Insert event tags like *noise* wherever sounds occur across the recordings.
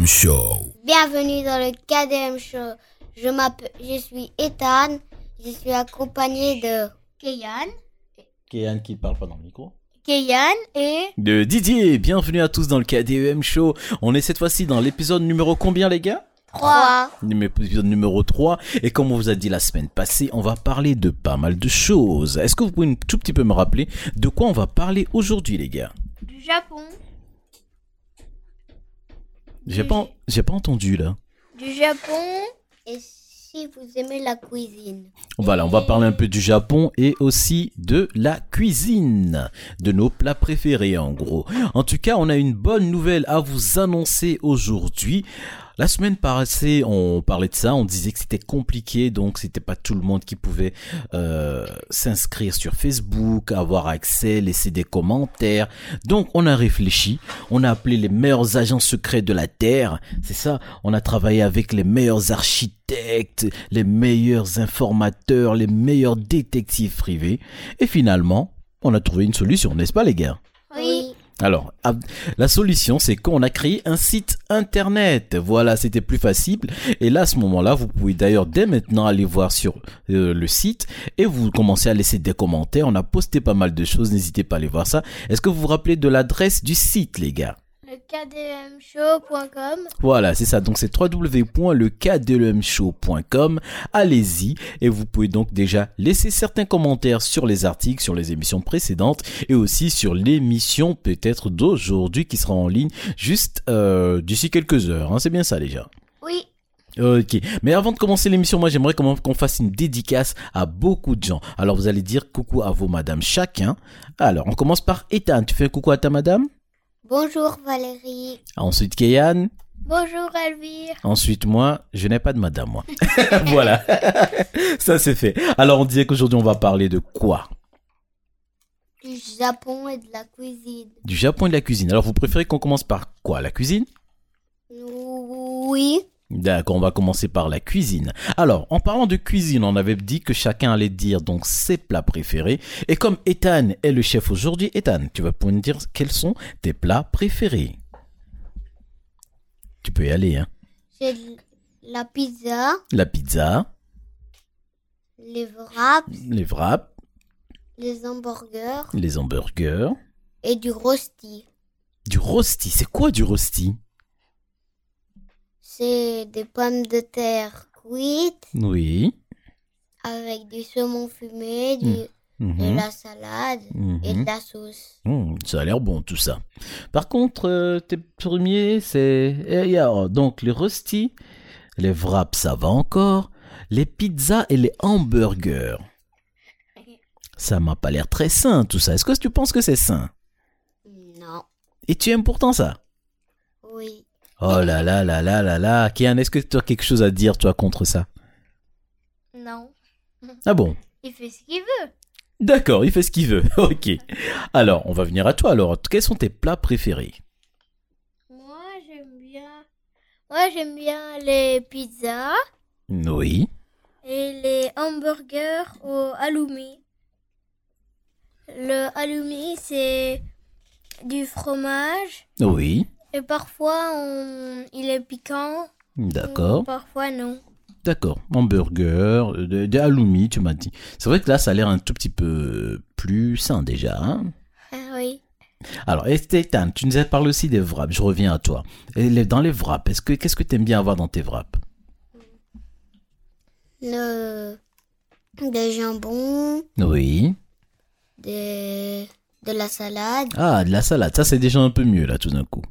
KDM Show. Bienvenue dans le KDM Show. Je m'appelle, je suis Ethan. Je suis accompagné de Keyan. Kéan qui parle pas dans le micro. Keyan et De Didier, bienvenue à tous dans le KDEM Show. On est cette fois-ci dans l'épisode numéro combien les gars? 3. Épisode numéro 3. Et comme on vous a dit la semaine passée, on va parler de pas mal de choses. Est-ce que vous pouvez un tout petit peu me rappeler de quoi on va parler aujourd'hui les gars? Du Japon. J'ai pas, j'ai pas entendu là. Du Japon. Et si vous aimez la cuisine Voilà, on va parler un peu du Japon et aussi de la cuisine, de nos plats préférés en gros. En tout cas, on a une bonne nouvelle à vous annoncer aujourd'hui. La semaine passée, on parlait de ça, on disait que c'était compliqué, donc c'était pas tout le monde qui pouvait euh, s'inscrire sur Facebook, avoir accès, laisser des commentaires. Donc on a réfléchi, on a appelé les meilleurs agents secrets de la Terre, c'est ça, on a travaillé avec les meilleurs architectes, les meilleurs informateurs, les meilleurs détectives privés, et finalement, on a trouvé une solution, n'est-ce pas les gars? Oui. Alors, ah, la solution, c'est qu'on a créé un site internet. Voilà, c'était plus facile. Et là, à ce moment-là, vous pouvez d'ailleurs dès maintenant aller voir sur euh, le site et vous commencez à laisser des commentaires. On a posté pas mal de choses, n'hésitez pas à aller voir ça. Est-ce que vous vous rappelez de l'adresse du site, les gars? Le kdmshow.com. voilà, c'est ça. Donc c'est www.lecadlemshow.com. Allez-y et vous pouvez donc déjà laisser certains commentaires sur les articles, sur les émissions précédentes et aussi sur l'émission peut-être d'aujourd'hui qui sera en ligne juste euh, d'ici quelques heures. hein. C'est bien ça déjà. Oui. Ok, mais avant de commencer l'émission, moi j'aimerais qu'on qu'on fasse une dédicace à beaucoup de gens. Alors vous allez dire coucou à vos madames chacun. Alors on commence par Ethan, tu fais un coucou à ta madame? Bonjour Valérie. Ensuite Kéyan. Bonjour Elvire. Ensuite, moi, je n'ai pas de madame, moi. *laughs* voilà. *laughs* Ça, c'est fait. Alors, on disait qu'aujourd'hui, on va parler de quoi? Du Japon et de la cuisine. Du Japon et de la cuisine. Alors, vous préférez qu'on commence par quoi? La cuisine? Oui. D'accord, on va commencer par la cuisine. Alors, en parlant de cuisine, on avait dit que chacun allait dire donc ses plats préférés. Et comme Ethan est le chef aujourd'hui, Ethan, tu vas pouvoir nous dire quels sont tes plats préférés Tu peux y aller, hein. J'ai de la pizza, La pizza, les wraps, les wraps, les hamburgers les hamburgers, et du rosti. du rosti. C'est quoi du rosti? C'est des pommes de terre cuites Oui. avec du saumon fumé, du, Mhm. de la salade et Mhm. de la sauce. Mmh, ça a l'air bon tout ça. Par contre, euh, tes premiers, c'est... eh, a, oh, donc les rostis, les wraps, ça va encore. Les pizzas et les hamburgers. *laughs* Ça m'a pas l'air très sain tout ça. Est-ce que tu penses que c'est sain? Non. Et tu aimes pourtant ça? Oui. Oh là là là là là là. Kian, est-ce que tu as quelque chose à dire toi contre ça? Non. Ah bon? Il fait ce qu'il veut. D'accord, il fait ce qu'il veut. *laughs* ok. Alors, on va venir à toi alors. Quels sont tes plats préférés? Moi, j'aime bien. Moi, j'aime bien les pizzas Oui. et les hamburgers au halloumi. Le halloumi, c'est du fromage. Oui. Et parfois, on... il est piquant. D'accord. Parfois, non. D'accord, hamburger, euh, de, de halloumi, tu m'as dit. C'est vrai que là, ça a l'air un tout petit peu plus sain déjà. Hein Ah oui. Alors, Estétan, tu nous as parlé aussi des wraps. Je reviens à toi. Et dans les wraps, est-ce que qu'est-ce que tu aimes bien avoir dans tes wraps? Le... Des jambons, Oui. des... de la salade, Ah, de la salade. Ça, c'est déjà un peu mieux là, tout d'un coup.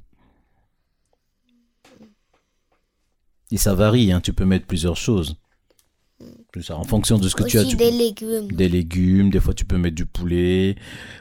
Et ça varie, hein. Tu peux mettre plusieurs choses. Tout ça, en fonction de ce que tu as. tu des légumes. Des légumes, des fois tu peux mettre du poulet,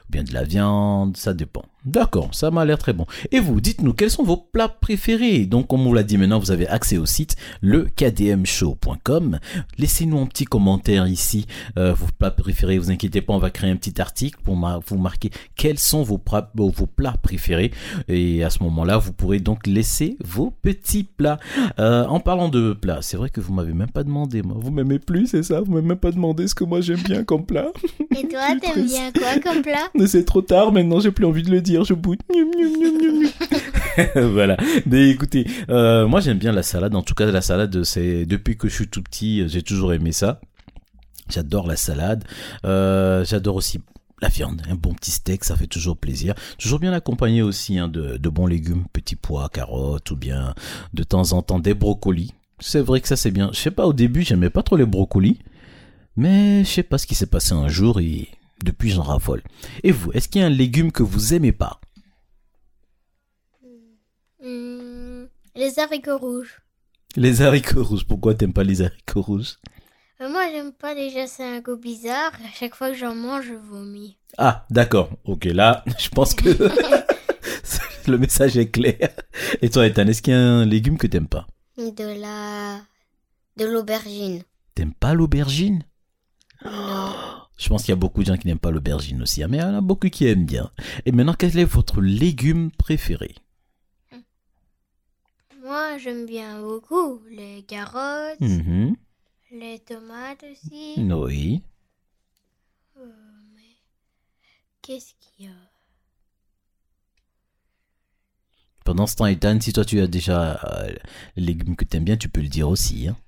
ou bien de la viande, ça dépend. D'accord, ça m'a l'air très bon. Et vous, dites-nous, quels sont vos plats préférés? Donc, comme on vous l'a dit maintenant, vous avez accès au site lekdmshow.com. Laissez-nous un petit commentaire ici, euh, vos plats préférés. Vous inquiétez pas, on va créer un petit article pour vous marquer quels sont vos vos plats préférés. Et à ce moment-là, vous pourrez donc laisser vos petits plats. Euh, en parlant de plats, c'est vrai que vous m'avez même pas demandé, moi. Vous m'aimez plus, c'est ça Vous m'avez même pas demandé ce que moi j'aime bien comme plat. Et toi, t'aimes bien quoi comme plat *laughs* Mais c'est trop tard maintenant, j'ai plus envie de le dire, je gnoum. *laughs* *laughs* voilà. Mais écoutez, euh, moi j'aime bien la salade. En tout cas, la salade, c'est depuis que je suis tout petit, j'ai toujours aimé ça. J'adore la salade. Euh, J'adore aussi la viande, un bon petit steak, ça fait toujours plaisir. Toujours bien accompagné aussi hein, de, de bons légumes, petits pois, carottes ou bien de temps en temps des brocolis. C'est vrai que ça c'est bien. Je sais pas, au début j'aimais pas trop les brocolis, mais je sais pas ce qui s'est passé un jour et depuis j'en raffole. Et vous, est-ce qu'il y a un légume que vous aimez pas? Hmm, les haricots rouges. Les haricots rouges. Pourquoi t'aimes pas les haricots rouges? Euh, moi, j'aime pas déjà, c'est un goût bizarre. À chaque fois que j'en mange, je vomis. Ah, d'accord. Ok, là, *laughs* je pense que *laughs* *laughs* le message est clair. Et toi, Ethan, est-ce qu'il y a un légume que t'aimes pas? De la... De l'aubergine. T'aimes pas l'aubergine? Non. Je pense qu'il y a beaucoup de gens qui n'aiment pas l'aubergine aussi, hein, mais il y en a beaucoup qui aiment bien. Et maintenant, quel est votre légume préféré? Moi, j'aime bien beaucoup les carottes, Mhm. les tomates aussi. Oui. Euh, mais qu'est-ce qu'il y a? Pendant ce temps, Ethan, si toi tu as déjà euh, les légumes que t'aimes bien, tu peux le dire aussi. Hein.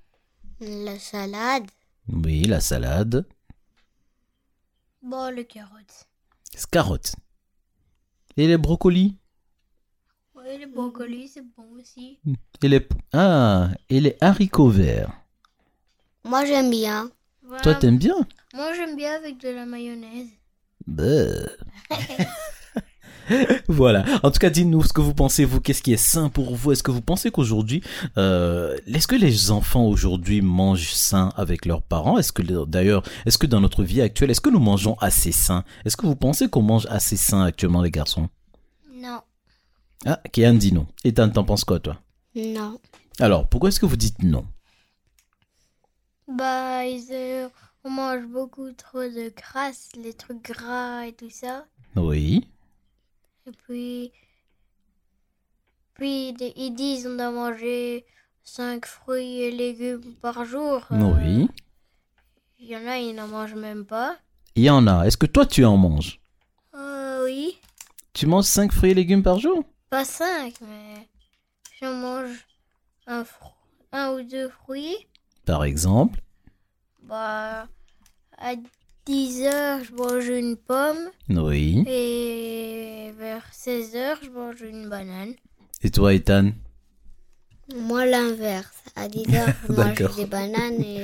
La salade. Oui, la salade, Bon, les carottes. les carottes. Et les brocolis? Oui, les brocolis, c'est bon aussi. et les, ah, et les haricots verts. Moi, j'aime bien. Voilà. Toi, t'aimes bien? Moi, j'aime bien avec de la mayonnaise. Bah. *laughs* *laughs* voilà. En tout cas, dites-nous ce que vous pensez, vous. Qu'est-ce qui est sain pour vous? Est-ce que vous pensez qu'aujourd'hui, euh, est-ce que les enfants aujourd'hui mangent sain avec leurs parents? Est-ce que d'ailleurs, est-ce que dans notre vie actuelle, est-ce que nous mangeons assez sain? Est-ce que vous pensez qu'on mange assez sain actuellement, les garçons? Non. Ah, Kéan dit non. Ethan, t'en penses quoi, toi? Non. Alors, pourquoi est-ce que vous dites non? Bah, ils, euh, on mange beaucoup trop de crasse, les trucs gras et tout ça. Oui. Et puis, puis ils disent on doit manger 5 fruits et légumes par jour. Euh, Oui. Il y en a, ils n'en mangent même pas. Il y en a. Est-ce que toi, tu en manges? Euh, oui. Tu manges 5 fruits et légumes par jour? Pas 5, mais j'en mange un, un ou deux fruits. Par exemple? Bah, à 10 heures, je mange une pomme. Oui. Et vers 16 heures, je mange une banane. Et toi, Ethan? Moi, l'inverse. À 10 heures, je *laughs* mange des bananes et...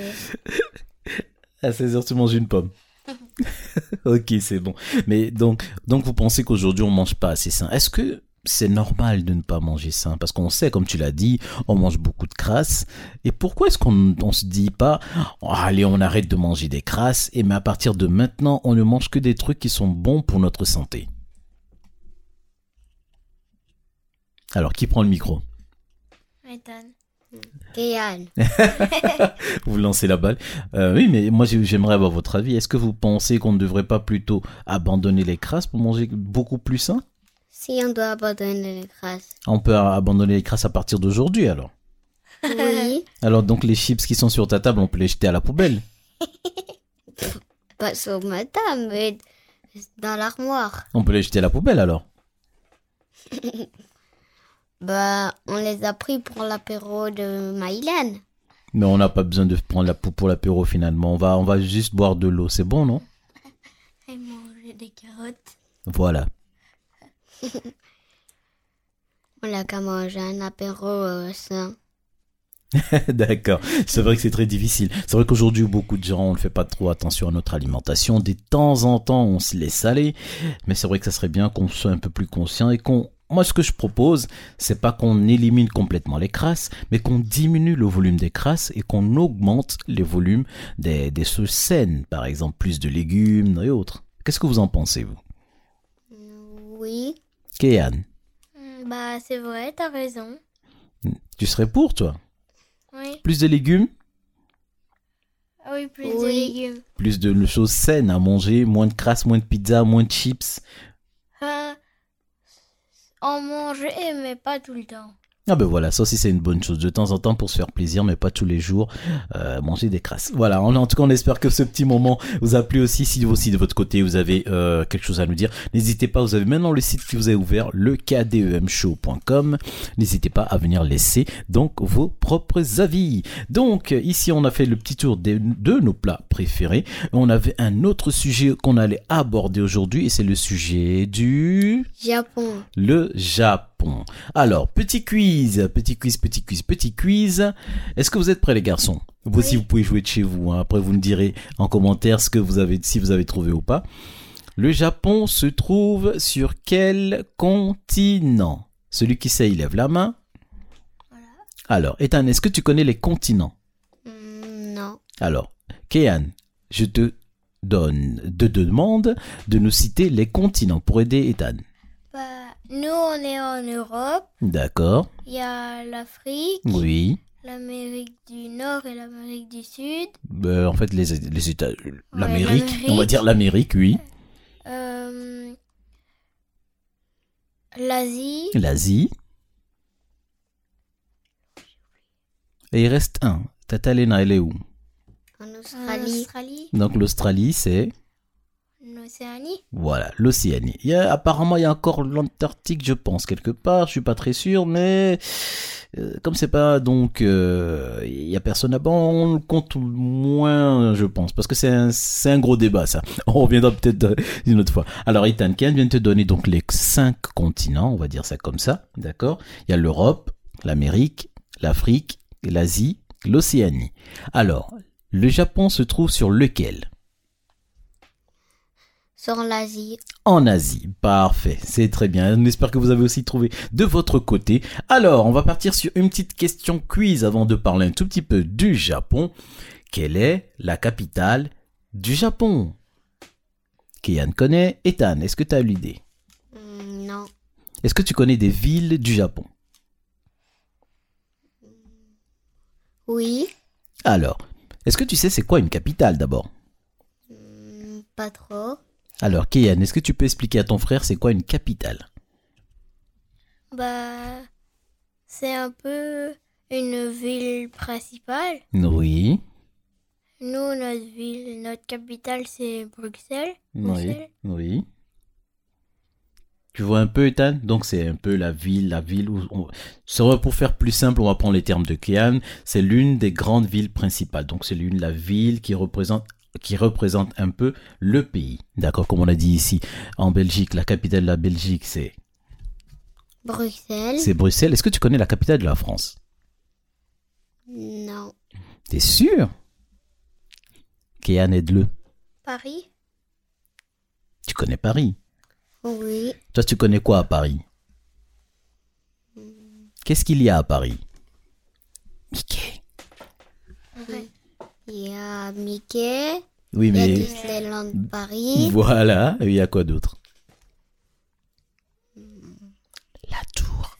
*laughs* À 16h, tu manges une pomme. *laughs* ok, c'est bon. Mais donc, donc vous pensez qu'aujourd'hui, on mange pas assez sain. Est-ce que c'est normal de ne pas manger sain Parce qu'on sait, comme tu l'as dit, on mange beaucoup de crasse. Et pourquoi est-ce qu'on on se dit pas, Oh, allez, on arrête de manger des crasses, et mais à partir de maintenant, on ne mange que des trucs qui sont bons pour notre santé? Alors, qui prend le micro? *laughs* Vous lancez la balle. Euh, oui, mais moi j'ai- j'aimerais avoir votre avis. Est-ce que vous pensez qu'on ne devrait pas plutôt abandonner les crasses pour manger beaucoup plus sain? Si on doit abandonner les grasses. On peut abandonner les crasses à partir d'aujourd'hui alors. Oui. *laughs* Alors donc les chips qui sont sur ta table, on peut les jeter à la poubelle. *laughs* Pas sur ma table, mais dans l'armoire. On peut les jeter à la poubelle alors. *laughs* Bah, on les a pris pour l'apéro de Maïlen. Mais on n'a pas besoin de prendre la poule pour l'apéro finalement. On va, on va juste boire de l'eau. C'est bon, non? Et manger des carottes. Voilà. *laughs* On a qu'à manger un apéro euh, sain. *laughs* D'accord. C'est vrai que c'est très difficile. C'est vrai qu'aujourd'hui, beaucoup de gens, on ne fait pas trop attention à notre alimentation. De temps en temps, on se laisse aller. Mais c'est vrai que ça serait bien qu'on soit un peu plus conscient et qu'on, moi, ce que je propose, c'est pas qu'on élimine complètement les crasses, mais qu'on diminue le volume des crasses et qu'on augmente les volumes des, des choses saines. Par exemple, plus de légumes et autres. Qu'est-ce que vous en pensez, vous? Oui. Kéan, Hmm, Bah, c'est vrai, t'as raison. tu serais pour, toi? Oui. Plus de légumes? Ah oui, plus de Oui. légumes. Plus de choses saines à manger, moins de crasses, moins de pizza, moins de chips. Ah, en manger, mais pas tout le temps. Ah ben voilà, ça aussi c'est une bonne chose. De temps en temps pour se faire plaisir, mais pas tous les jours, euh, manger des crasses. Voilà, en, en tout cas on espère que ce petit moment vous a plu aussi. Si vous aussi de votre côté vous avez euh, quelque chose à nous dire, n'hésitez pas, vous avez maintenant le site qui vous est ouvert, le kdemshow.com. N'hésitez pas à venir laisser donc vos propres avis. Donc ici on a fait le petit tour de, de nos plats préférés. On avait un autre sujet qu'on allait aborder aujourd'hui et c'est le sujet du... Japon. Le Japon. Alors, petit quiz, petit quiz, petit quiz, petit quiz. Est-ce que vous êtes prêts les garçons? Vous aussi, vous pouvez jouer de chez vous. hein. Après, vous me direz en commentaire ce que vous avez, si vous avez trouvé ou pas. Le Japon se trouve sur quel continent? Celui qui sait, il lève la main. Alors, Ethan, est-ce que tu connais les continents? Hmm, non. Alors, Kéan, je te donne, te demande de nous citer les continents pour aider Ethan. Nous, on est en Europe. D'accord Il y a l'Afrique, Oui. l'Amérique du Nord et l'Amérique du Sud. Ben, en fait, les, les États, l'Amérique, l'Amérique. on va dire l'Amérique, oui. Euh, L'Asie, L'Asie. Et il reste un. Tata Lena, elle est où? En en Australie. Donc l'Australie, c'est Voilà l'Océanie. Il y apparemment il y a encore l'Antarctique, je pense quelque part. Je suis pas très sûr, mais euh, comme c'est pas donc euh, il y a personne là-bas, on le compte moins, je pense, parce que c'est un gros débat ça. *laughs* On reviendra peut-être euh, une autre fois. Alors Ethan Ken vient de te donner donc les cinq continents, on va dire ça comme ça, d'accord? Il y a l'Europe, l'Amérique, l'Afrique, l'Asie, l'Océanie. Alors le Japon se trouve sur lequel? Sur l'Asie. en Asie. Parfait, c'est très bien. On espère que vous avez aussi trouvé de votre côté. Alors, on va partir sur une petite question quiz avant de parler un tout petit peu du Japon. Quelle est la capitale du Japon? Kian connaît. Ethan, est-ce que tu as l'idée? Hmm, non. Est-ce que tu connais des villes du Japon? Oui. Alors, est-ce que tu sais c'est quoi une capitale d'abord? Hmm, pas trop. Alors, Kian, est-ce que tu peux expliquer à ton frère c'est quoi une capitale? Bah, c'est un peu une ville principale. Oui. Nous, notre ville, notre capitale, c'est Bruxelles. Oui. Bruxelles. Oui. Tu vois un peu, Ethan? Donc, c'est un peu la ville, la ville où... On... Pour faire plus simple, on va prendre les termes de Kian. C'est l'une des grandes villes principales. Donc, c'est l'une, la ville qui représente qui représente un peu le pays. D'accord Comme on a dit ici, en Belgique, la capitale de la Belgique, c'est Bruxelles. c'est Bruxelles. Est-ce que tu connais la capitale de la France? Non. T'es sûr? Kian, aide-le. Paris. Tu connais Paris? Oui. Toi, tu connais quoi à Paris? Qu'est-ce qu'il y a à Paris? Mickey. Ouais. Il y a Mickey. Oui, Il y a mais... Disneyland Paris. Voilà, il y a quoi d'autre? La tour.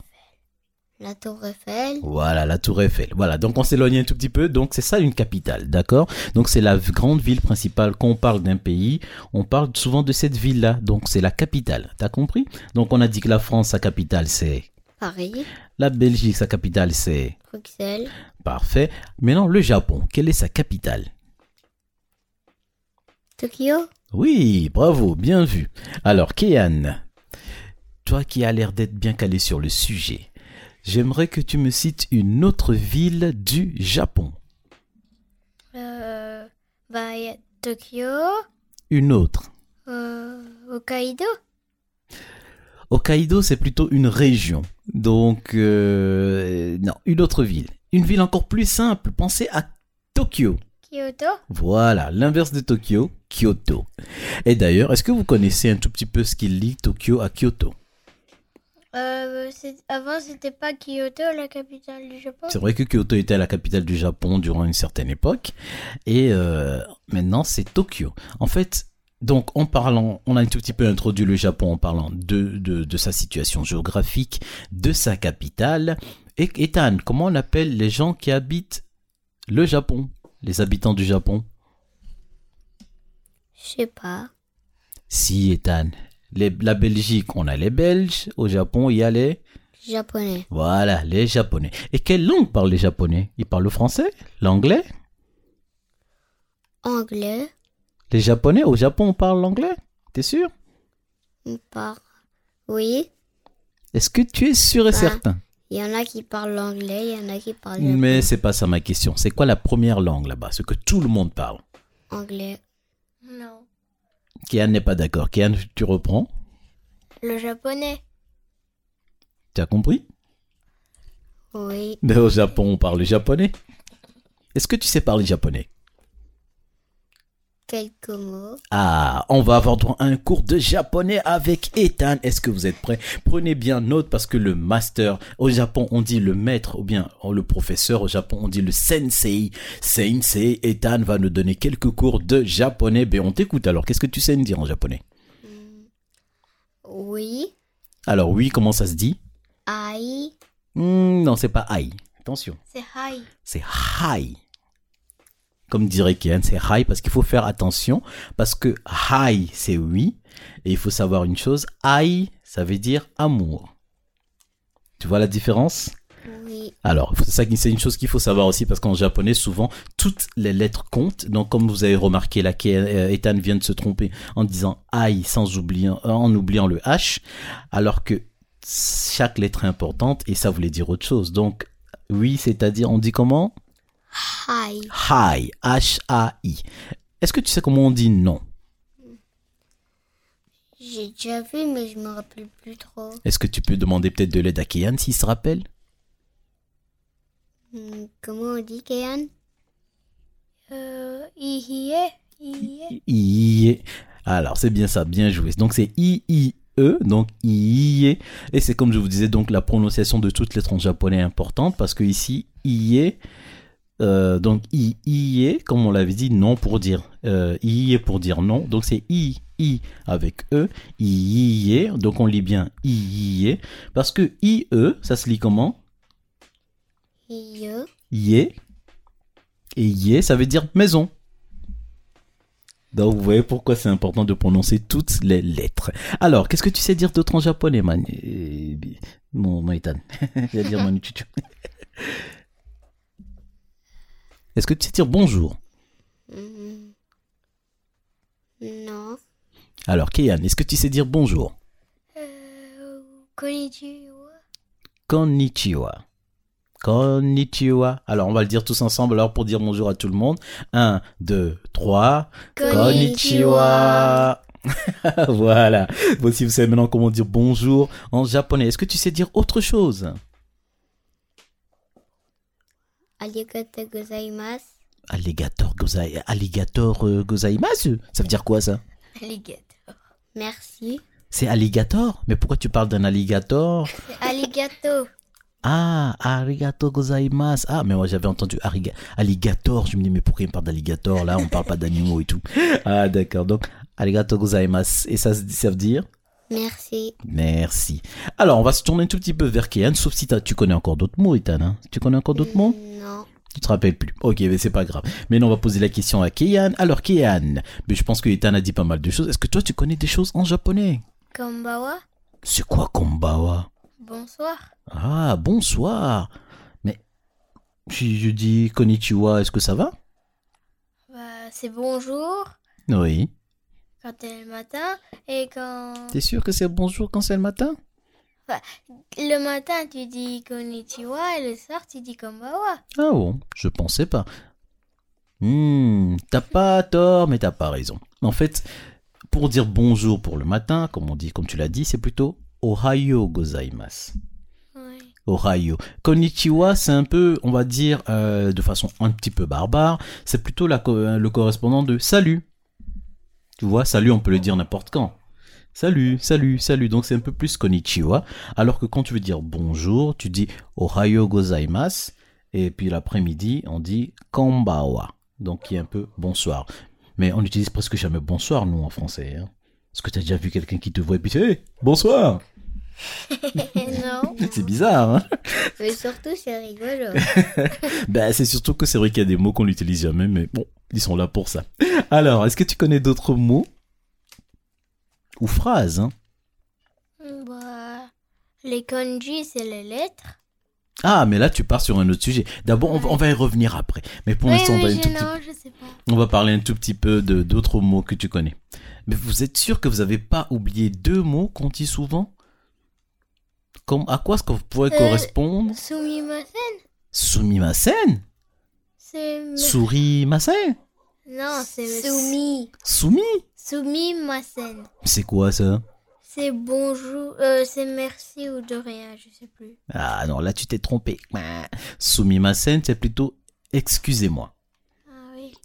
La Tour Eiffel. Voilà, la tour Eiffel. Voilà, donc on s'éloigne un tout petit peu. Donc c'est ça une capitale, d'accord? Donc c'est la grande ville principale. Quand on parle d'un pays, on parle souvent de cette ville-là. Donc c'est la capitale. T'as compris? Donc on a dit que la France, sa capitale, c'est... Paris. La Belgique, sa capitale, c'est... Bruxelles. Parfait. Maintenant, le Japon, quelle est sa capitale? Tokyo. Oui, bravo, bien vu. Alors, Kéan, toi qui as l'air d'être bien calé sur le sujet, j'aimerais que tu me cites une autre ville du Japon. Euh, bah, il y a Tokyo, Une autre. euh, Hokkaido. Hokkaido, c'est plutôt une région. Donc, euh, non, une autre ville. Une ville encore plus simple. Pensez à Tokyo. Kyoto. Voilà, l'inverse de Tokyo, Kyoto. Et d'ailleurs, est-ce que vous connaissez un tout petit peu ce qui lie Tokyo à Kyoto? Euh, avant, c'était pas Kyoto, la capitale du Japon. C'est vrai que Kyoto était la capitale du Japon durant une certaine époque, et euh, maintenant c'est Tokyo. En fait, donc en parlant, on a un tout petit peu introduit le Japon en parlant de, de, de sa situation géographique, de sa capitale. Et Ethan, comment on appelle les gens qui habitent le Japon, les habitants du Japon? Je sais pas. Si Ethan, les, la Belgique, on a les Belges, au Japon il y a les Japonais. Voilà, les Japonais. Et quelle langue parlent les Japonais? Ils parlent le français? L'anglais? Anglais. Les Japonais au Japon, on parle l'anglais? T'es sûr? On parle. Oui. Est-ce que tu es sûr et Bah, certain? Il y en a qui parlent l'anglais, il y en a qui parlent japonais. Mais c'est pas ça ma question. C'est quoi la première langue là-bas? Ce que tout le monde parle. anglais. Non. Kian n'est pas d'accord. Kian, tu reprends Le japonais. Tu as compris? Oui. Mais au Japon, on parle japonais. Est-ce que tu sais parler japonais? Quelques mots. Ah, on va avoir droit à un cours de japonais avec Ethan. Est-ce que vous êtes prêts? Prenez bien note parce que le master, au Japon, on dit le maître ou bien le professeur. Au Japon, on dit le sensei. Sensei, Ethan va nous donner quelques cours de japonais. Ben, on t'écoute alors. Qu'est-ce que tu sais nous dire en japonais? Oui. Alors oui, comment ça se dit? Aïe. Hmm, Non, c'est pas ai. Attention. C'est hi. c'est hi. Comme dirait Kian, c'est hi parce qu'il faut faire attention parce que hi c'est oui et il faut savoir une chose, ai ça veut dire amour. Tu vois la différence? Oui. Alors, c'est ça qui- c'est une chose qu'il faut savoir aussi parce qu'en japonais souvent toutes les lettres comptent. Donc comme vous avez remarqué là euh, Ethan vient de se tromper en disant ai sans oublier en oubliant le h alors que chaque lettre est importante et ça voulait dire autre chose. Donc oui, c'est-à-dire on dit comment? Hi. Hi, H-A-I. Est-ce que tu sais comment on dit non? J'ai déjà vu, mais je me rappelle plus trop. Est-ce que tu peux demander peut-être de l'aide à Kian s'il se rappelle? Hmm, Comment on dit, Kéan Euh, ihie. Ihie. I. Alors, c'est bien ça, bien joué. Donc, c'est I-I-E, donc I. Et c'est comme je vous disais, donc la prononciation de toutes les lettres en japonais est importante parce que ici, I. Euh, donc I, I, comme on l'avait dit, non pour dire euh, I pour dire non. Donc c'est I, I avec E, I, I, donc on lit bien I, I, parce que I, E, ça se lit comment? Iye. Yé. Et yé, ça veut dire maison. Donc vous voyez pourquoi c'est important de prononcer toutes les lettres. Alors, qu'est-ce que tu sais dire d'autre en japonais, man Euh, Mon Maïtan? *laughs* Je vais dire mon. *laughs* Est-ce que tu sais dire bonjour? Non. Alors, Kéan, est-ce que tu sais dire bonjour? Euh, konnichiwa. Konnichiwa. Konnichiwa. Alors, on va le dire tous ensemble alors pour dire bonjour à tout le monde. 1, 2, 3. Konnichiwa. *laughs* voilà. Voici, vous savez maintenant comment dire bonjour en japonais. Est-ce que tu sais dire autre chose? Arigato gozaimasu. Alligator. Alligator euh, gozaimasu Ça veut dire quoi ça? Alligator. Merci. C'est alligator? Mais pourquoi tu parles d'un alligator? C'est alligato. Ah, arigato gozaimasu. Ah, mais moi j'avais entendu ariga- alligator. Je me dis, mais pourquoi il me parle d'alligator Là, on parle pas d'animaux et tout. Ah, d'accord. Donc, arigato gozaimasu. Et ça, ça veut dire? Merci. Merci. Alors, on va se tourner un tout petit peu vers Kéan, sauf si tu connais encore d'autres mots, Ethan. hein tu connais encore d'autres mots? Non. Tu te rappelles plus. Ok, mais c'est pas grave. Maintenant, on va poser la question à Kéan. Alors, Kéan, mais je pense que Ethan a dit pas mal de choses. Est-ce que toi, tu connais des choses en japonais? Kombawa. C'est quoi Kombawa? Bonsoir. Ah, bonsoir. Mais si je dis konnichiwa, est-ce que ça va? Bah, c'est bonjour Oui. Quand c'est le matin et quand T'es sûr que c'est bonjour quand c'est le matin? Le matin tu dis konnichiwa et le soir tu dis kombawa. Ah bon, je pensais pas. Hmm, t'as pas tort, mais t'as pas raison. En fait, pour dire bonjour pour le matin, comme on dit, comme tu l'as dit, c'est plutôt Ohayo gozaimasu. Oui. Ohayo. Konnichiwa, c'est un peu, on va dire, euh, de façon un petit peu barbare, c'est plutôt la le correspondant de salut. Tu vois, salut, on peut le dire n'importe quand. Salut, salut, salut. Donc c'est un peu plus konnichiwa. Alors que quand tu veux dire bonjour, tu dis ohayo gozaimasu. Et puis l'après-midi, on dit konbawa. Donc qui est un peu bonsoir. Mais on utilise presque jamais bonsoir, nous, en français. Hein. Est-ce que tu as déjà vu quelqu'un qui te voit et puis hey, bonsoir? *laughs* Non. *laughs* C'est bizarre, hein Mais surtout, c'est rigolo. *laughs* Ben, c'est surtout que c'est vrai qu'il y a des mots qu'on n'utilise jamais, mais bon, ils sont là pour ça. Alors, est-ce que tu connais d'autres mots Ou phrases, hein? Bah, Les kanji, c'est les lettres. Ah, mais là, tu pars sur un autre sujet. D'abord, on, va- on va y revenir après. Mais pour l'instant, on va oui, petit. On parler un tout petit peu de d'autres mots que tu connais. Mais vous êtes sûr que vous n'avez pas oublié deux mots qu'on dit souvent? Comme, À quoi est-ce que vous pourrait Euh, correspondre? Sumimasen, Sumimasen c'est... Surimasen Non, c'est... Soumi. Sumi Sumimasen. C'est quoi ça? C'est bonjour, euh, c'est merci ou de rien, je sais plus. Ah non, là tu t'es trompé. Sumimasen, c'est plutôt excusez-moi.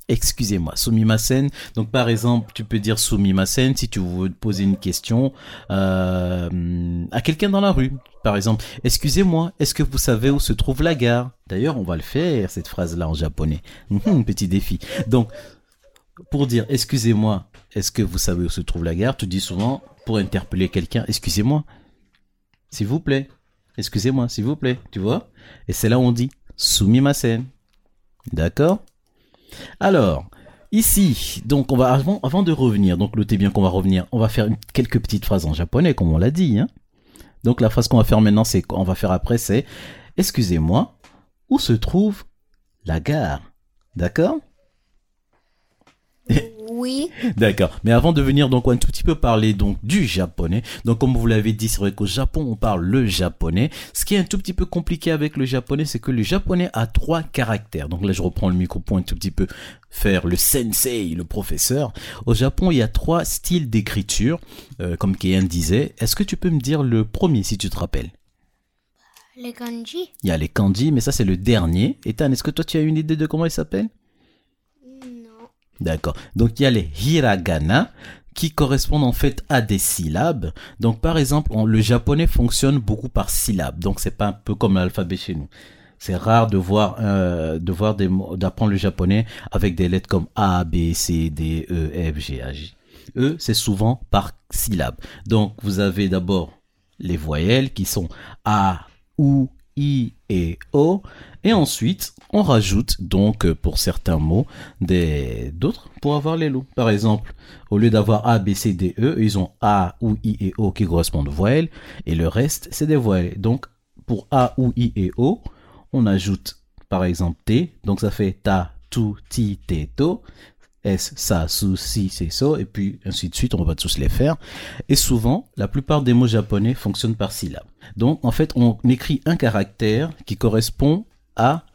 Excusez-moi, sumimasen. Donc par exemple, tu peux dire sumimasen si tu veux poser une question euh, à quelqu'un dans la rue. Par exemple, excusez-moi, est-ce que vous savez où se trouve la gare? D'ailleurs, on va le faire cette phrase-là en japonais. Hum, *laughs* petit défi. Donc, pour dire excusez-moi, est-ce que vous savez où se trouve la gare? Tu dis souvent pour interpeller quelqu'un, excusez-moi, s'il vous plaît, excusez-moi, s'il vous plaît, tu vois? Et c'est là où on dit sumimasen. D'accord? Alors, ici, donc on va avant, de revenir, donc notez bien qu'on va revenir, on va faire quelques petites phrases en japonais, comme on l'a dit. Hein. Donc la phrase qu'on va faire maintenant, c'est qu'on va faire après, c'est Excusez-moi, où se trouve la gare? D'accord? Oui. D'accord. Mais avant de venir, donc, un tout petit peu parler donc du japonais. Donc, comme vous l'avez dit, c'est vrai qu'au Japon, on parle le japonais. Ce qui est un tout petit peu compliqué avec le japonais, c'est que le japonais a trois caractères. Donc là, je reprends le micro pour un tout petit peu faire le sensei, le professeur. Au Japon, il y a trois styles d'écriture, euh, comme Keyan disait. Est-ce que tu peux me dire le premier, si tu te rappelles? Les kanji. Il y a les kanji, mais ça, c'est le dernier. Ethan, est-ce que toi, tu as une idée de comment il s'appelle? D'accord. Donc il y a les hiragana qui correspondent en fait à des syllabes. Donc par exemple, le japonais fonctionne beaucoup par syllabes. Donc c'est pas un peu comme l'alphabet chez nous. C'est rare de voir euh, d'apprendre le japonais avec des lettres comme A, B, C, D, E, F, G, H, J. E, c'est souvent par syllabes. Donc vous avez d'abord les voyelles qui sont A, ou, I et O. Et ensuite, on rajoute donc euh, pour certains mots des d'autres pour avoir les lots. Par exemple, au lieu d'avoir A, B, C, D, E, ils ont A, ou I et O qui correspondent aux voyelles et le reste c'est des voyelles. Donc pour A, ou I et O, on ajoute par exemple T, donc ça fait ta, tu, ti, te, to. S, sa, su, si, c'est so, et puis ainsi de suite, on va tous les faire. Et souvent, la plupart des mots japonais fonctionnent par syllabes. Donc, en fait, on écrit un caractère qui correspond à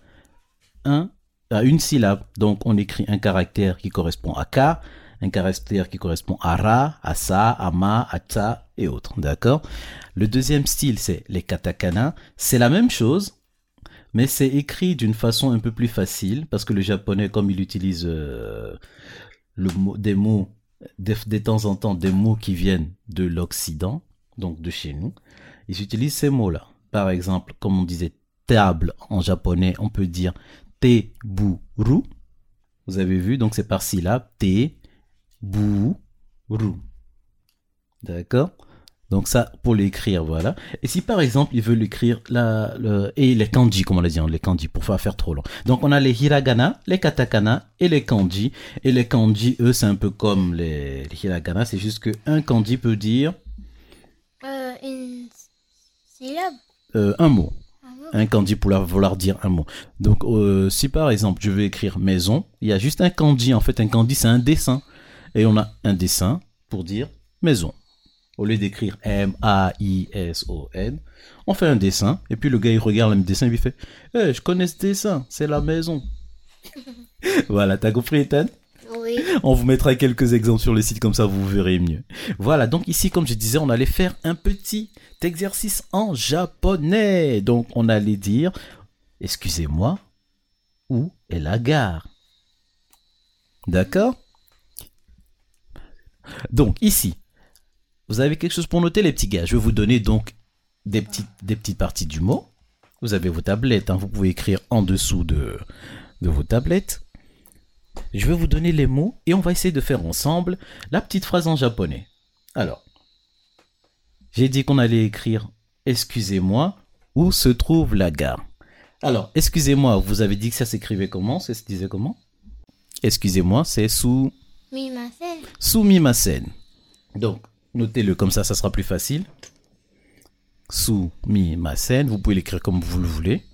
un, à une syllabe. Donc, on écrit un caractère qui correspond à ka, un caractère qui correspond à ra, à sa, à ma, à ta et autres. D'accord? Le deuxième style, c'est les katakana. C'est la même chose, mais c'est écrit d'une façon un peu plus facile parce que le japonais, comme il utilise euh, le mot, des mots, de, temps en temps, des mots qui viennent de l'Occident, donc de chez nous, ils utilisent ces mots-là. Par exemple, comme on disait table en japonais, on peut dire te-bu-ru. Vous avez vu, donc c'est par syllabe. Te-bu-ru. D'accord? Donc ça, pour l'écrire, voilà. Et si par exemple, il veut l'écrire, la, le, et les kanji, comme on l'a dit, hein, les kanji, pour pas faire trop long. Donc on a les hiragana, les katakana et les kanji. Et les kanji, eux, c'est un peu comme les, les hiragana, c'est juste que un kanji peut dire Euh, une syllabe? euh, un mot. Un kanji pour la- vouloir dire un mot. Donc euh, si par exemple, je veux écrire maison, il y a juste un kanji. En fait, un kanji, c'est un dessin. Et on a un dessin pour dire maison. Au lieu d'écrire M-A-I-S-O-N, on fait un dessin, et puis le gars il regarde le dessin et il fait Eh, je connais ce dessin, c'est la maison. *laughs* voilà, t'as compris, Ethan? On vous mettra quelques exemples sur le site, comme ça vous verrez mieux. Voilà, donc ici, comme je disais, on allait faire un petit exercice en japonais. Donc on allait dire Excusez-moi, où est la gare? D'accord? Donc ici, vous avez quelque chose pour noter les petits gars. Je vais vous donner donc des petites, parties du mot. Vous avez vos tablettes, hein. vous pouvez écrire en dessous de, de vos tablettes. Je vais vous donner les mots et on va essayer de faire ensemble la petite phrase en japonais. Alors, j'ai dit qu'on allait écrire Excusez-moi, où se trouve la gare? Alors, excusez-moi, vous avez dit que ça s'écrivait comment? Ça se disait comment Excusez-moi, c'est sous Mimasen. Sumimasen. Donc, notez-le comme ça, ça sera plus facile. Sumimasen. Vous pouvez l'écrire comme vous le voulez.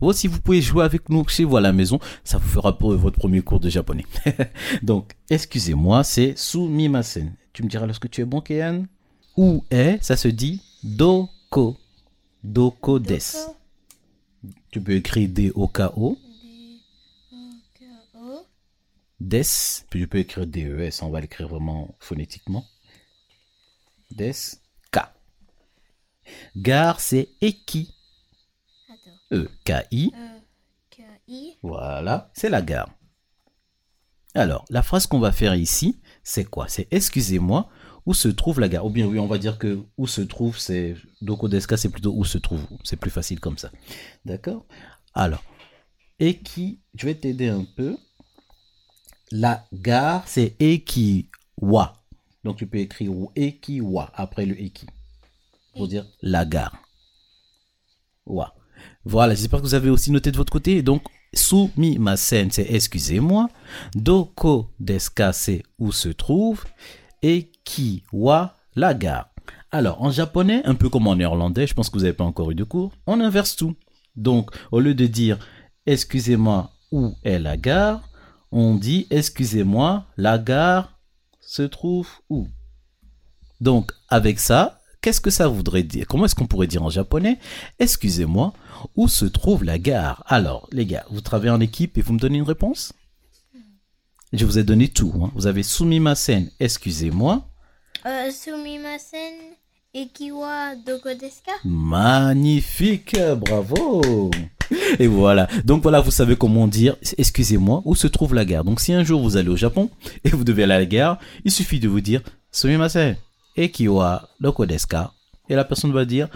Vous aussi, vous pouvez jouer avec nous chez vous à la maison. Ça vous fera pour votre premier cours de japonais. *laughs* Donc, excusez-moi, c'est Sumimasen. Tu me diras lorsque tu es bon, Kéan. Où est, ça se dit Doko. Doko des. Tu peux écrire D-O-K-O. D-O-K-O. Des, puis tu peux écrire D-E-S, on va l'écrire vraiment phonétiquement. Des, K. Gare, c'est Eki. E-K-I. E-K-I. Voilà, c'est la gare. Alors, la phrase qu'on va faire ici, c'est quoi? C'est excusez-moi, où se trouve la gare? Ou bien oui, on va dire que où se trouve, c'est Doko Deska, c'est plutôt où se trouve. C'est plus facile comme ça. D'accord? Alors, Eki, je vais t'aider un peu. La gare, c'est Ekiwa. Donc tu peux écrire Ekiwa après le Eki. Pour dire la gare. Wa. Voilà, j'espère que vous avez aussi noté de votre côté. Donc, sumimasen, c'est excusez-moi. Doko deska, c'est où se trouve. Et kiwa, la gare. Alors, en japonais, un peu comme en néerlandais, je pense que vous n'avez pas encore eu de cours, on inverse tout. Donc, au lieu de dire excusez-moi, où est la gare, on dit excusez-moi, la gare se trouve où? Donc, avec ça, qu'est-ce que ça voudrait dire? Comment est-ce qu'on pourrait dire en japonais? Excusez-moi, où se trouve la gare? Alors, les gars, vous travaillez en équipe et vous me donnez une réponse? Je vous ai donné tout. hein. Vous avez sumimasen, excusez-moi. Euh, Sumimasen. Ekiwa Doko desu ka Magnifique, bravo. Et voilà. Donc voilà, vous savez comment dire, excusez-moi, où se trouve la gare? Donc si un jour vous allez au Japon et vous devez aller à la gare, il suffit de vous dire, sumimasen, ekiwa doko desu ka Et la personne va dire,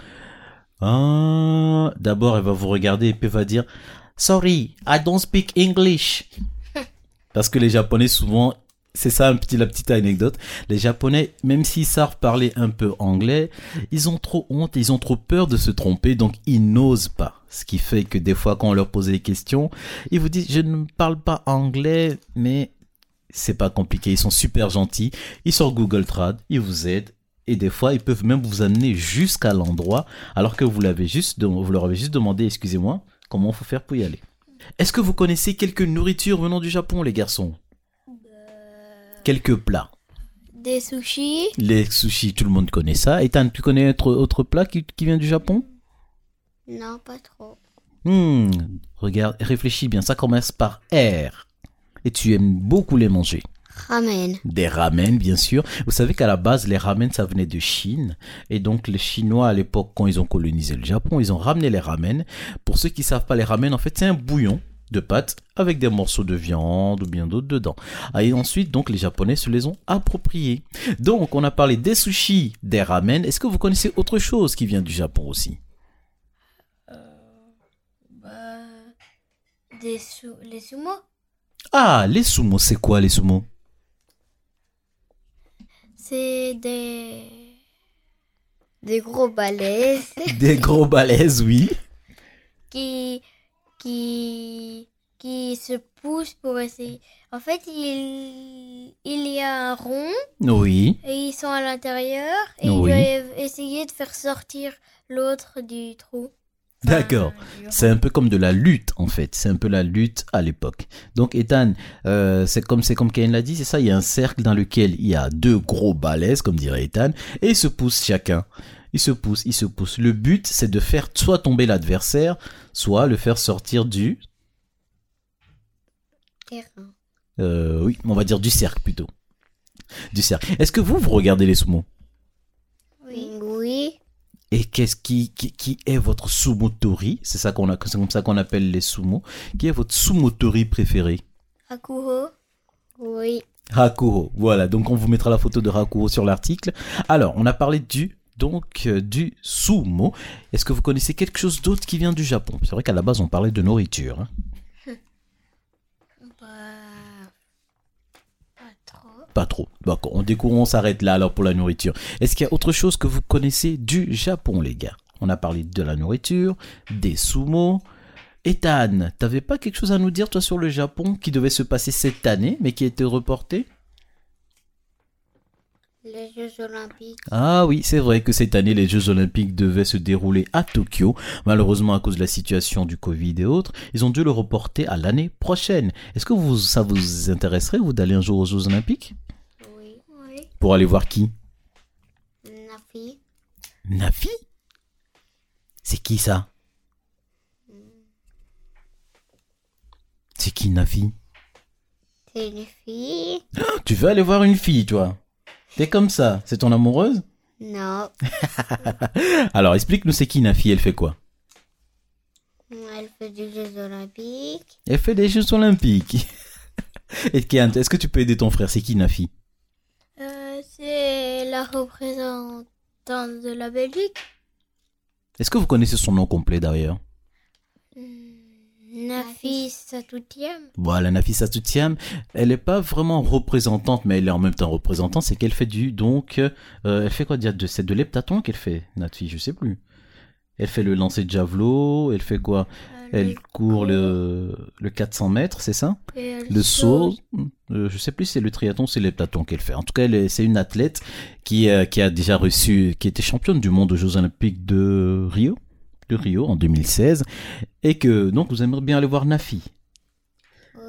ah, d'abord elle va vous regarder et puis elle va dire, sorry, I don't speak English. *laughs* Parce que les Japonais souvent, c'est ça un petit, la petite anecdote. Les Japonais, même s'ils savent parler un peu anglais, ils ont trop honte, ils ont trop peur de se tromper, donc ils n'osent pas. Ce qui fait que des fois, quand on leur pose des questions, ils vous disent, je ne parle pas anglais, mais c'est pas compliqué. Ils sont super gentils. Ils sur Google Trad, ils vous aident. Et des fois, ils peuvent même vous amener jusqu'à l'endroit, alors que vous l'avez juste, vous leur avez juste demandé, excusez-moi, comment faut faire pour y aller. Est-ce que vous connaissez quelques nourritures venant du Japon, les garçons? Quelques plats. Des sushis. Les sushis, tout le monde connaît ça. Ethan, tu connais autre, autre plat qui, qui vient du Japon? Non, pas trop. Hmm, regarde, réfléchis bien, ça commence par R. Et tu aimes beaucoup les manger. Ramen. Des ramen, bien sûr. Vous savez qu'à la base, les ramen, ça venait de Chine. Et donc, les Chinois, à l'époque, quand ils ont colonisé le Japon, ils ont ramené les ramen. Pour ceux qui savent pas, les ramen, en fait, c'est un bouillon de pâtes avec des morceaux de viande ou bien d'autres dedans. Et ensuite, donc, les Japonais se les ont appropriés. Donc, on a parlé des sushis, des ramen. Est-ce que vous connaissez autre chose qui vient du Japon aussi? Bah, des sou les sumo. Ah, les sumo, c'est quoi les sumo? C'est des. Des gros balaises. *laughs* Des gros balaises, oui. qui. qui. qui se poussent pour essayer. En fait, il, il y a un rond Oui. et ils sont à l'intérieur et Oui. ils doivent essayer de faire sortir l'autre du trou. D'accord. C'est un peu comme de la lutte en fait. C'est un peu la lutte à l'époque. Donc Ethan, euh, c'est comme c'est comme Kane l'a dit, c'est ça. Il y a un cercle dans lequel il y a deux gros balaises, comme dirait Ethan, et ils se poussent chacun. Ils se poussent, ils se poussent. Le but, c'est de faire soit tomber l'adversaire, soit le faire sortir du, Terrain. euh, oui, on va dire du cercle plutôt, du cercle. Est-ce que vous vous regardez les sumo. Et qu'est-ce qui, qui, qui est votre sumotori? C'est ça qu'on a, c'est comme ça qu'on appelle les sumo. Qui est votre sumotori préféré? Hakuho. Oui. Hakuho. Voilà, donc on vous mettra la photo de Hakuho sur l'article. Alors, on a parlé du donc euh, du sumo. Est-ce que vous connaissez quelque chose d'autre qui vient du Japon? C'est vrai qu'à la base on parlait de nourriture. hein. Bah. Pas trop. Pas trop. D'accord, on découvre, on s'arrête là alors pour la nourriture. Est-ce qu'il y a autre chose que vous connaissez du Japon, les gars? On a parlé de la nourriture, des sumo. Ethan, t'avais pas quelque chose à nous dire toi sur le Japon qui devait se passer cette année mais qui a été reporté? Les Jeux Olympiques. Ah oui, c'est vrai que cette année, les Jeux Olympiques devaient se dérouler à Tokyo. Malheureusement, à cause de la situation du Covid et autres, ils ont dû le reporter à l'année prochaine. Est-ce que vous, ça vous intéresserait, vous, d'aller un jour aux Jeux Olympiques? Oui. Oui. Pour aller voir qui? Nafi. Nafi? C'est qui ça? C'est qui Nafi? C'est une fille. *gasps* Tu veux aller voir une fille, toi? T'es comme ça, c'est ton amoureuse? Non. *laughs* Alors, explique-nous c'est qui Nafi, elle fait quoi? Elle fait des Jeux Olympiques. Elle fait des Jeux Olympiques. *laughs* Et est-ce que tu peux aider ton frère? C'est qui Nafi? Euh, c'est la représentante de la Belgique. Est-ce que vous connaissez son nom complet d'ailleurs? Nafis Satoutiam. Voilà, Nafisa Toutiam, elle n'est pas vraiment représentante, mais elle est en même temps représentante, c'est qu'elle fait du, donc, euh, elle fait quoi dire de, c'est de l'heptaton qu'elle fait, Nafi, je sais plus. Elle fait le lancer de javelot, elle fait quoi? Elle court le, le 400 mètres, c'est ça? Le saut, euh, je sais plus si c'est le triathlon, c'est l'heptaton qu'elle fait. En tout cas, c'est une athlète qui, euh, qui a déjà reçu, qui était championne du monde aux Jeux Olympiques de Rio, de Rio en 2016, et que donc vous aimeriez bien aller voir Nafi.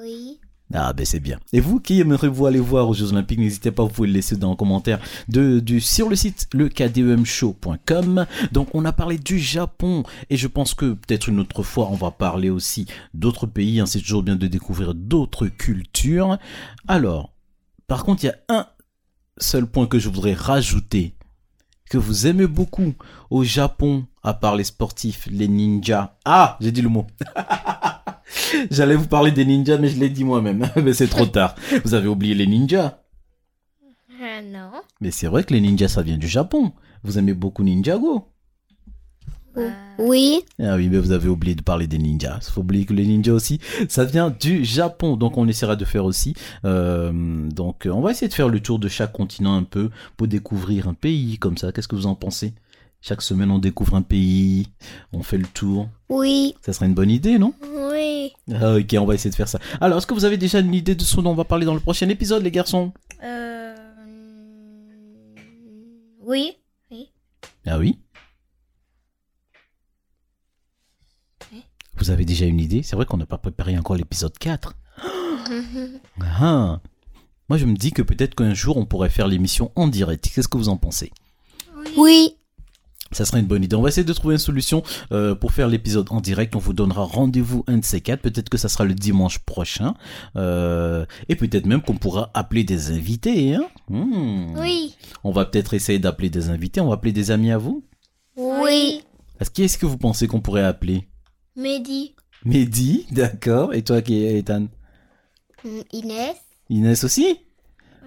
Oui. Ah ben c'est bien. Et vous, qui aimeriez-vous aller voir aux Jeux Olympiques? N'hésitez pas, vous pouvez le laisser dans le commentaire de, du, sur le site lekdemshow.com. Donc on a parlé du Japon et je pense que peut-être une autre fois on va parler aussi d'autres pays. hein. C'est toujours bien de découvrir d'autres cultures. Alors, par contre, il y a un seul point que je voudrais rajouter que vous aimez beaucoup au Japon, à part les sportifs, les ninjas. Ah, j'ai dit le mot. *laughs* J'allais vous parler des ninjas, mais je l'ai dit moi-même. *laughs* mais c'est trop tard. Vous avez oublié les ninjas. Ah non. Mais c'est vrai que les ninjas, ça vient du Japon. Vous aimez beaucoup Ninjago. Euh, Oui. Ah oui, mais vous avez oublié de parler des ninjas. Il faut oublier que les ninjas aussi, ça vient du Japon. Donc on essaiera de faire aussi. euh, donc euh, on va essayer de faire le tour de chaque continent un peu pour découvrir un pays comme ça. Qu'est-ce que vous en pensez? Chaque semaine on découvre un pays, on fait le tour. Oui. Ça serait une bonne idée, non? Oui. Ah, Ok, on va essayer de faire ça. Alors, est-ce que vous avez déjà une idée de ce dont on va parler dans le prochain épisode, les garçons? Euh... Oui. Ah oui? Vous avez déjà une idée C'est vrai qu'on n'a pas préparé encore l'épisode 4. *laughs* Ah. Moi, je me dis que peut-être qu'un jour, on pourrait faire l'émission en direct. Qu'est-ce que vous en pensez? Oui. Ça serait une bonne idée. On va essayer de trouver une solution euh, pour faire l'épisode en direct. On vous donnera rendez-vous un de ces quatre. Peut-être que ça sera le dimanche prochain. Euh, et peut-être même qu'on pourra appeler des invités. Hein Hmm. Oui. On va peut-être essayer d'appeler des invités. On va appeler des amis à vous? Oui. Est-ce qui est-ce que vous pensez qu'on pourrait appeler? Mehdi. Mehdi, *laughs* d'accord. Et toi, qui est Ethan? Mm, Inès. Inès aussi?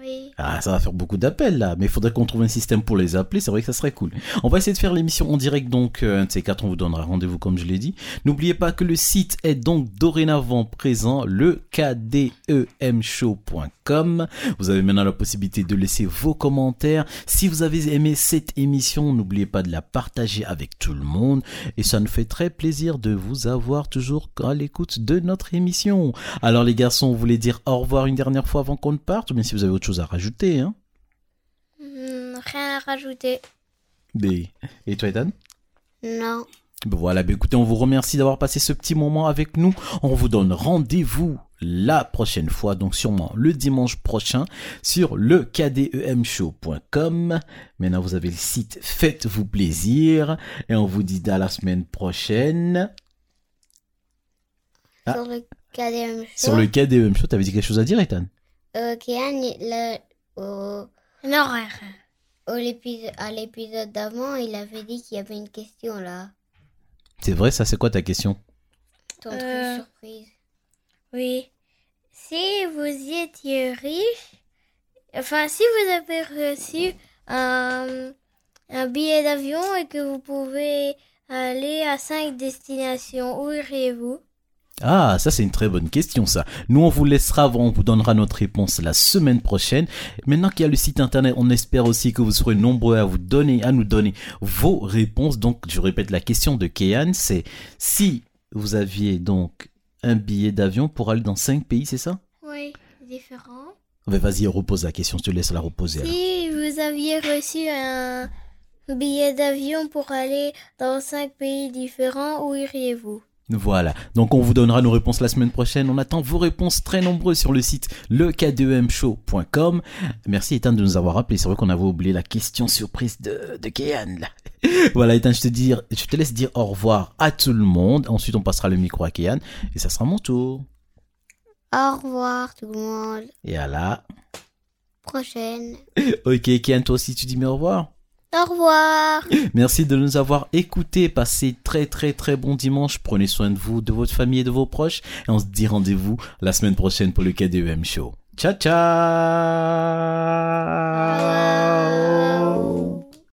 Oui. Ah, ça va faire beaucoup d'appels là, mais il faudrait qu'on trouve un système pour les appeler, c'est vrai que ça serait cool. On va essayer de faire l'émission en direct, donc euh, un de ces quatre, on vous donnera rendez-vous comme je l'ai dit. N'oubliez pas que le site est donc dorénavant présent, le kdemshow.com. Vous avez maintenant la possibilité de laisser vos commentaires. Si vous avez aimé cette émission, n'oubliez pas de la partager avec tout le monde. Et ça nous fait très plaisir de vous avoir toujours à l'écoute de notre émission. Alors les garçons, vous voulez dire au revoir une dernière fois avant qu'on ne parte, ou bien si vous avez autre chose à rajouter, hein? Hmm, rien à rajouter. Mais- Et toi, Ethan? Non. Voilà, ben écoutez, on vous remercie d'avoir passé ce petit moment avec nous. On vous donne rendez-vous la prochaine fois, donc sûrement le dimanche prochain, sur le kdemshow.com. Maintenant, vous avez le site Faites-vous plaisir. Et on vous dit à la semaine prochaine. Ah. Sur le KDM Show. Sur le KDM Show, t'avais dit quelque chose à dire, Ethan? Euh, a- au, au à l'épisode d'avant, il avait dit qu'il y avait une question là. C'est vrai, ça, c'est quoi ta question Ton Euh. truc surprise. Oui. Si vous étiez riche, enfin, si vous avez reçu un, un billet d'avion et que vous pouvez aller à cinq destinations, où iriez-vous? Ah, ça c'est une très bonne question ça. Nous on vous laissera, on vous donnera notre réponse la semaine prochaine. Maintenant qu'il y a le site internet, on espère aussi que vous serez nombreux à vous donner, à nous donner vos réponses. Donc je répète la question de Kéan, c'est si vous aviez donc un billet d'avion pour aller dans cinq pays, c'est ça? Oui, différent. Mais Vas-y, repose la question, je te laisse la reposer. alors. Si vous aviez reçu un billet d'avion pour aller dans cinq pays différents, où iriez-vous? Voilà. Donc on vous donnera nos réponses la semaine prochaine. On attend vos réponses très nombreuses sur le site lek2mshow.com. Merci Ethan de nous avoir rappelé. C'est vrai qu'on avait oublié la question surprise de, de Kéan, là. *laughs* voilà, Ethan, je te dire, je te laisse dire au revoir à tout le monde. Ensuite, on passera le micro à Kéan et ça sera mon tour. Au revoir tout le monde. Et à la Prochaine. *laughs* Ok, Kéan, toi aussi, tu dis mais au revoir. Au revoir Merci de nous avoir écoutés. Passez très très très bon dimanche. Prenez soin de vous, de votre famille et de vos proches. Et on se dit rendez-vous la semaine prochaine pour le KDEM Show. Ciao ciao